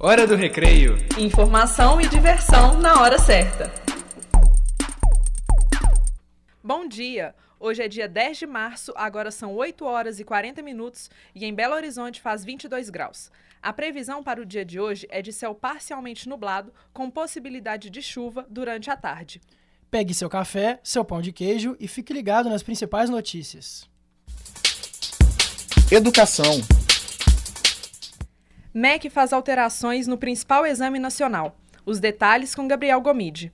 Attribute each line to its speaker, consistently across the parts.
Speaker 1: Hora do recreio.
Speaker 2: Informação e diversão na hora certa. Bom dia! Hoje é dia 10 de março, agora são 8 horas e 40 minutos e em Belo Horizonte faz 22 graus. A previsão para o dia de hoje é de céu parcialmente nublado, com possibilidade de chuva durante a tarde.
Speaker 3: Pegue seu café, seu pão de queijo e fique ligado nas principais notícias.
Speaker 4: Educação.
Speaker 2: MEC faz alterações no principal exame nacional. Os detalhes com Gabriel Gomide.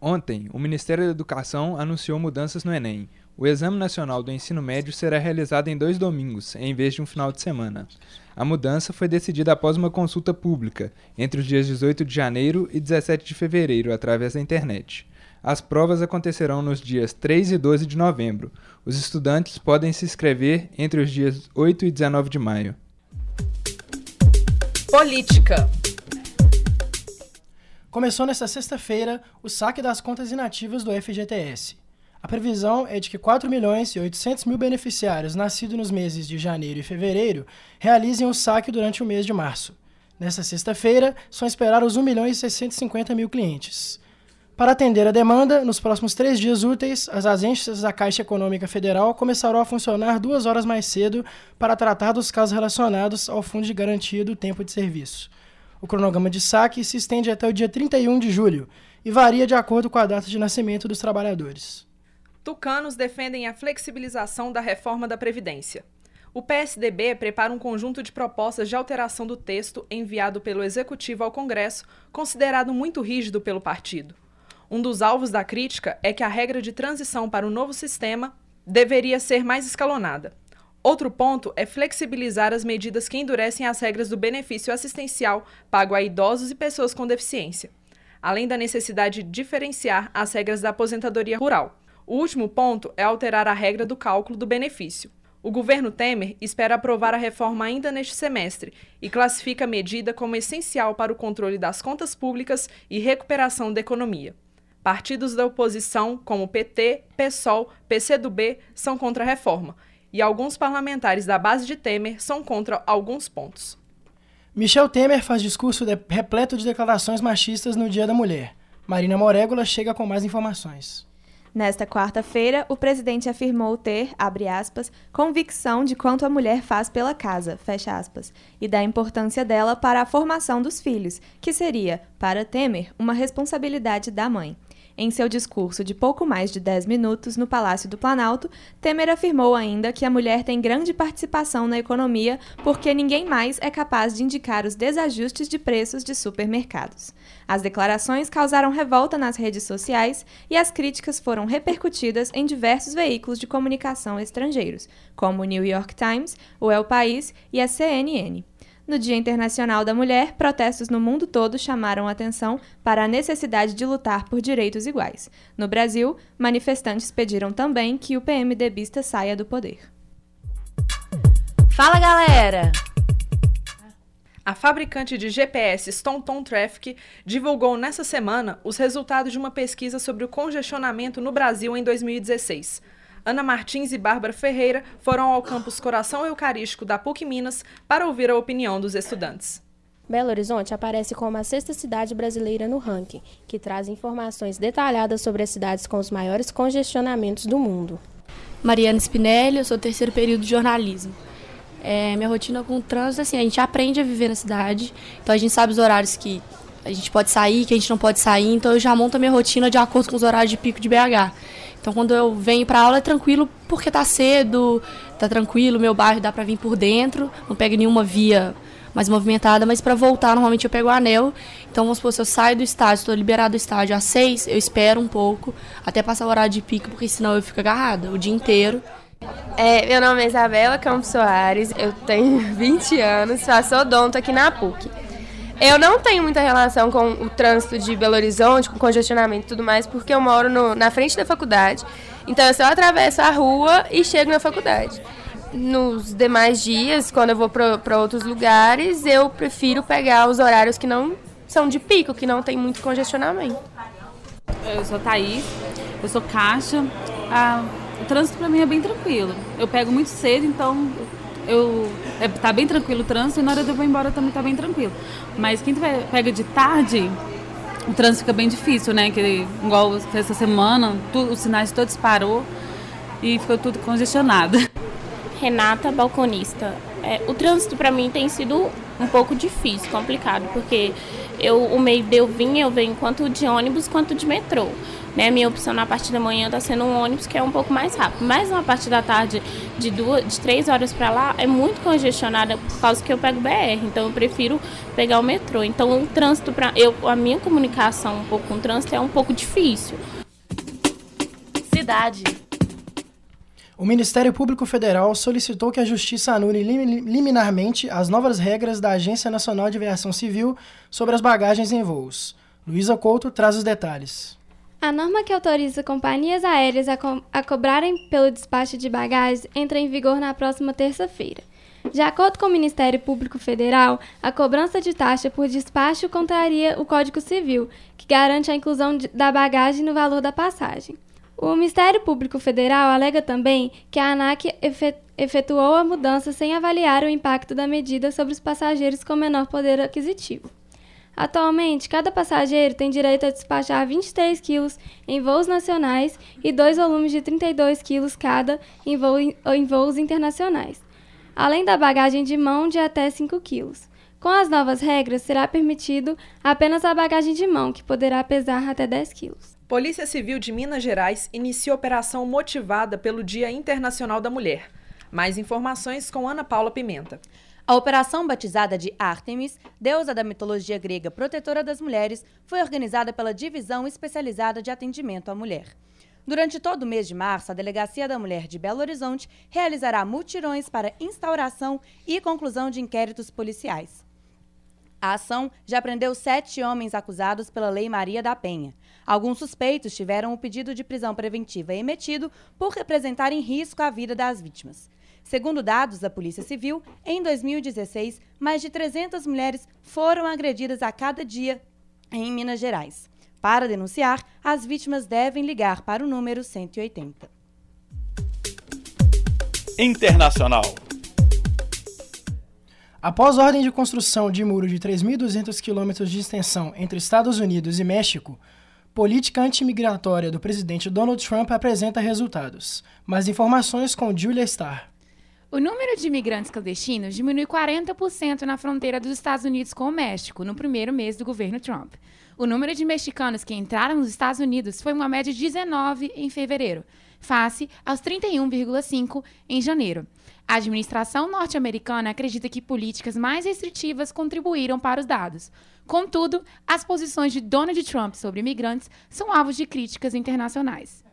Speaker 5: Ontem, o Ministério da Educação anunciou mudanças no Enem. O Exame Nacional do Ensino Médio será realizado em dois domingos, em vez de um final de semana. A mudança foi decidida após uma consulta pública, entre os dias 18 de janeiro e 17 de fevereiro, através da internet. As provas acontecerão nos dias 3 e 12 de novembro. Os estudantes podem se inscrever entre os dias 8 e 19 de maio.
Speaker 2: Política.
Speaker 3: Começou nesta sexta-feira o saque das contas inativas do FGTS. A previsão é de que 4 milhões e 800 mil beneficiários nascidos nos meses de janeiro e fevereiro realizem o saque durante o mês de março. Nesta sexta-feira, são esperados 1 milhão e 650 mil clientes. Para atender a demanda, nos próximos três dias úteis, as agências da Caixa Econômica Federal começarão a funcionar duas horas mais cedo para tratar dos casos relacionados ao Fundo de Garantia do Tempo de Serviço. O cronograma de saque se estende até o dia 31 de julho e varia de acordo com a data de nascimento dos trabalhadores.
Speaker 2: Tucanos defendem a flexibilização da reforma da Previdência. O PSDB prepara um conjunto de propostas de alteração do texto enviado pelo Executivo ao Congresso, considerado muito rígido pelo partido. Um dos alvos da crítica é que a regra de transição para o novo sistema deveria ser mais escalonada. Outro ponto é flexibilizar as medidas que endurecem as regras do benefício assistencial pago a idosos e pessoas com deficiência, além da necessidade de diferenciar as regras da aposentadoria rural. O último ponto é alterar a regra do cálculo do benefício. O governo Temer espera aprovar a reforma ainda neste semestre e classifica a medida como essencial para o controle das contas públicas e recuperação da economia. Partidos da oposição, como PT, PSOL, PCdoB, são contra a reforma, e alguns parlamentares da base de Temer são contra alguns pontos.
Speaker 3: Michel Temer faz discurso de, repleto de declarações machistas no Dia da Mulher. Marina Morégola chega com mais informações.
Speaker 6: Nesta quarta-feira, o presidente afirmou ter, abre aspas, convicção de quanto a mulher faz pela casa, fecha aspas, e da importância dela para a formação dos filhos, que seria, para Temer, uma responsabilidade da mãe. Em seu discurso de pouco mais de 10 minutos no Palácio do Planalto, Temer afirmou ainda que a mulher tem grande participação na economia porque ninguém mais é capaz de indicar os desajustes de preços de supermercados. As declarações causaram revolta nas redes sociais e as críticas foram repercutidas em diversos veículos de comunicação estrangeiros, como o New York Times, o El País e a CNN. No Dia Internacional da Mulher, protestos no mundo todo chamaram atenção para a necessidade de lutar por direitos iguais. No Brasil, manifestantes pediram também que o PMDBista saia do poder.
Speaker 2: Fala galera! A fabricante de GPS StoneTon Traffic divulgou nessa semana os resultados de uma pesquisa sobre o congestionamento no Brasil em 2016. Ana Martins e Bárbara Ferreira foram ao campus Coração Eucarístico da PUC Minas para ouvir a opinião dos estudantes.
Speaker 7: Belo Horizonte aparece como a sexta cidade brasileira no ranking, que traz informações detalhadas sobre as cidades com os maiores congestionamentos do mundo.
Speaker 8: Mariana Spinelli, eu sou terceiro período de jornalismo. É, minha rotina com o trânsito, assim, a gente aprende a viver na cidade, então a gente sabe os horários que a gente pode sair, que a gente não pode sair, então eu já monto a minha rotina de acordo com os horários de pico de BH. Então quando eu venho para aula é tranquilo porque tá cedo, tá tranquilo, meu bairro dá para vir por dentro, não pego nenhuma via mais movimentada, mas para voltar normalmente eu pego o anel. Então vamos supor, se eu saio do estádio, estou liberado do estádio às seis, eu espero um pouco até passar o horário de pico, porque senão eu fico agarrada o dia inteiro.
Speaker 9: É, meu nome é Isabela Campos Soares, eu tenho 20 anos, faço odonto aqui na PUC. Eu não tenho muita relação com o trânsito de Belo Horizonte, com congestionamento e tudo mais, porque eu moro no, na frente da faculdade. Então eu só atravesso a rua e chego na faculdade. Nos demais dias, quando eu vou para outros lugares, eu prefiro pegar os horários que não são de pico, que não tem muito congestionamento.
Speaker 10: Eu sou Thaís, eu sou caixa. Ah, o trânsito para mim é bem tranquilo. Eu pego muito cedo, então eu é, tá bem tranquilo o trânsito e na hora de eu vou embora também tá bem tranquilo. Mas quem pega de tarde, o trânsito fica bem difícil, né? Que igual essa semana, os sinais todos parou e ficou tudo congestionado.
Speaker 1: Renata, balconista. É, o trânsito para mim tem sido um pouco difícil, complicado, porque eu, o meio de eu vir, eu venho quanto de ônibus quanto de metrô. Né, minha opção na parte da manhã está sendo um ônibus que é um pouco mais rápido, mas na parte da tarde, de duas, de três horas para lá, é muito congestionada por causa que eu pego BR, então eu prefiro pegar o metrô. Então o trânsito para eu, a minha comunicação um pouco com o trânsito é um pouco difícil.
Speaker 4: Cidade.
Speaker 3: O Ministério Público Federal solicitou que a Justiça anule liminarmente as novas regras da Agência Nacional de Aviação Civil sobre as bagagens em voos. Luísa Couto traz os detalhes.
Speaker 11: A norma que autoriza companhias aéreas a, co a cobrarem pelo despacho de bagagens entra em vigor na próxima terça-feira. De acordo com o Ministério Público Federal, a cobrança de taxa por despacho contraria o Código Civil, que garante a inclusão da bagagem no valor da passagem. O Ministério Público Federal alega também que a ANAC efetuou a mudança sem avaliar o impacto da medida sobre os passageiros com menor poder aquisitivo. Atualmente, cada passageiro tem direito a despachar 23 quilos em voos nacionais e dois volumes de 32 quilos cada em, voo, em voos internacionais, além da bagagem de mão de até 5 quilos. Com as novas regras, será permitido apenas a bagagem de mão, que poderá pesar até 10 quilos.
Speaker 2: Polícia Civil de Minas Gerais inicia operação motivada pelo Dia Internacional da Mulher. Mais informações com Ana Paula Pimenta.
Speaker 4: A operação batizada de Artemis, deusa da mitologia grega protetora das mulheres, foi organizada pela Divisão Especializada de Atendimento à Mulher. Durante todo o mês de março, a Delegacia da Mulher de Belo Horizonte realizará mutirões para instauração e conclusão de inquéritos policiais. A ação já prendeu sete homens acusados pela Lei Maria da Penha. Alguns suspeitos tiveram o pedido de prisão preventiva emitido por representarem risco à vida das vítimas. Segundo dados da Polícia Civil, em 2016, mais de 300 mulheres foram agredidas a cada dia em Minas Gerais. Para denunciar, as vítimas devem ligar para o número 180.
Speaker 12: Internacional.
Speaker 3: Após ordem de construção de muro de 3.200 quilômetros de extensão entre Estados Unidos e México, política antimigratória do presidente Donald Trump apresenta resultados. Mais informações com Julia Starr.
Speaker 13: O número de imigrantes clandestinos diminuiu 40% na fronteira dos Estados Unidos com o México no primeiro mês do governo Trump. O número de mexicanos que entraram nos Estados Unidos foi uma média de 19 em fevereiro, face aos 31,5 em janeiro. A administração norte-americana acredita que políticas mais restritivas contribuíram para os dados. Contudo, as posições de Donald Trump sobre imigrantes são alvos de críticas internacionais.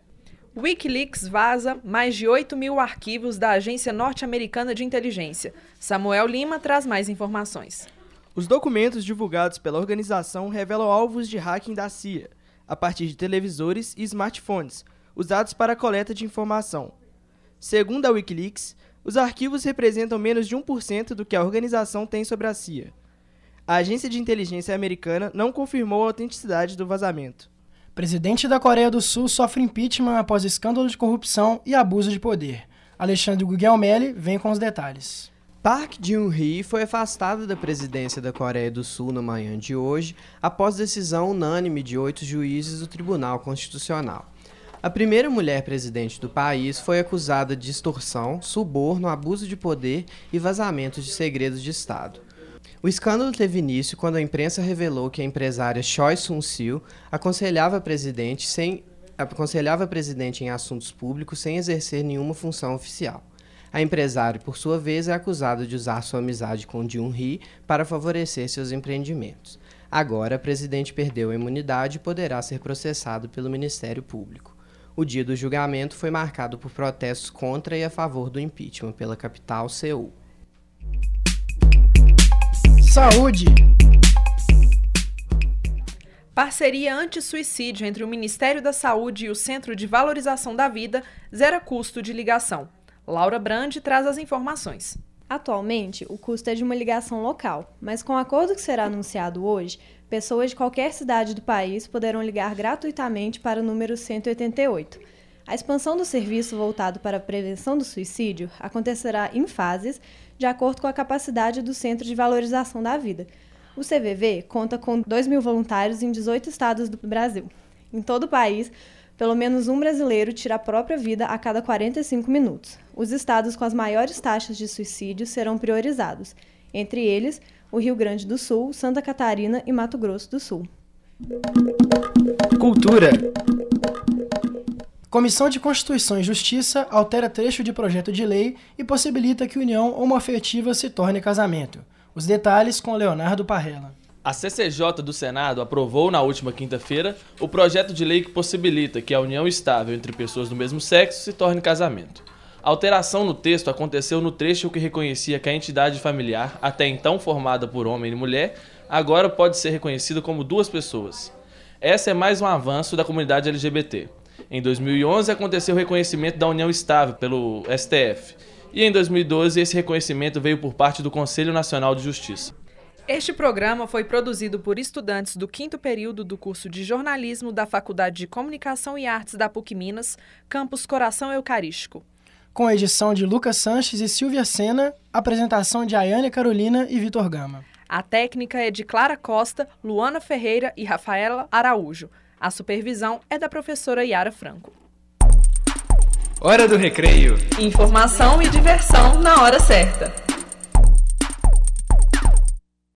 Speaker 2: Wikileaks vaza mais de 8 mil arquivos da Agência Norte-Americana de Inteligência. Samuel Lima traz mais informações.
Speaker 14: Os documentos divulgados pela organização revelam alvos de hacking da CIA, a partir de televisores e smartphones, usados para a coleta de informação. Segundo a Wikileaks, os arquivos representam menos de 1% do que a organização tem sobre a CIA. A agência de inteligência americana não confirmou a autenticidade do vazamento.
Speaker 3: Presidente da Coreia do Sul sofre impeachment após escândalo de corrupção e abuso de poder. Alexandre Gugelmelli vem com os detalhes.
Speaker 15: Park Geun-hye foi afastado da presidência da Coreia do Sul na manhã de hoje, após decisão unânime de oito juízes do Tribunal Constitucional. A primeira mulher presidente do país foi acusada de extorsão, suborno, abuso de poder e vazamento de segredos de Estado. O escândalo teve início quando a imprensa revelou que a empresária Choi Sun-sil aconselhava presidente sem aconselhava presidente em assuntos públicos sem exercer nenhuma função oficial. A empresária, por sua vez, é acusada de usar sua amizade com Jun-hee para favorecer seus empreendimentos. Agora, a presidente perdeu a imunidade e poderá ser processado pelo Ministério Público. O dia do julgamento foi marcado por protestos contra e a favor do impeachment pela capital, Seul.
Speaker 3: Saúde!
Speaker 2: Parceria anti-suicídio entre o Ministério da Saúde e o Centro de Valorização da Vida zera custo de ligação. Laura Brandi traz as informações.
Speaker 16: Atualmente, o custo é de uma ligação local, mas com o acordo que será anunciado hoje, pessoas de qualquer cidade do país poderão ligar gratuitamente para o número 188. A expansão do serviço voltado para a prevenção do suicídio acontecerá em fases, de acordo com a capacidade do Centro de Valorização da Vida. O CVV conta com 2 mil voluntários em 18 estados do Brasil. Em todo o país, pelo menos um brasileiro tira a própria vida a cada 45 minutos. Os estados com as maiores taxas de suicídio serão priorizados, entre eles o Rio Grande do Sul, Santa Catarina e Mato Grosso do Sul.
Speaker 3: Cultura. Comissão de Constituição e Justiça altera trecho de projeto de lei e possibilita que união homoafetiva se torne casamento. Os detalhes com Leonardo Parrella.
Speaker 12: A CCJ do Senado aprovou na última quinta-feira o projeto de lei que possibilita que a união estável entre pessoas do mesmo sexo se torne casamento. A alteração no texto aconteceu no trecho que reconhecia que a entidade familiar, até então formada por homem e mulher, agora pode ser reconhecida como duas pessoas. Essa é mais um avanço da comunidade LGBT. Em 2011 aconteceu o reconhecimento da união estável pelo STF. E em 2012 esse reconhecimento veio por parte do Conselho Nacional de Justiça.
Speaker 2: Este programa foi produzido por estudantes do quinto período do curso de jornalismo da Faculdade de Comunicação e Artes da PUC Minas, campus Coração Eucarístico.
Speaker 3: Com a edição de Lucas Sanches e Silvia Sena, apresentação de Ayane Carolina e Vitor Gama.
Speaker 2: A técnica é de Clara Costa, Luana Ferreira e Rafaela Araújo. A supervisão é da professora Yara Franco.
Speaker 5: Hora do recreio.
Speaker 2: Informação e diversão na hora certa.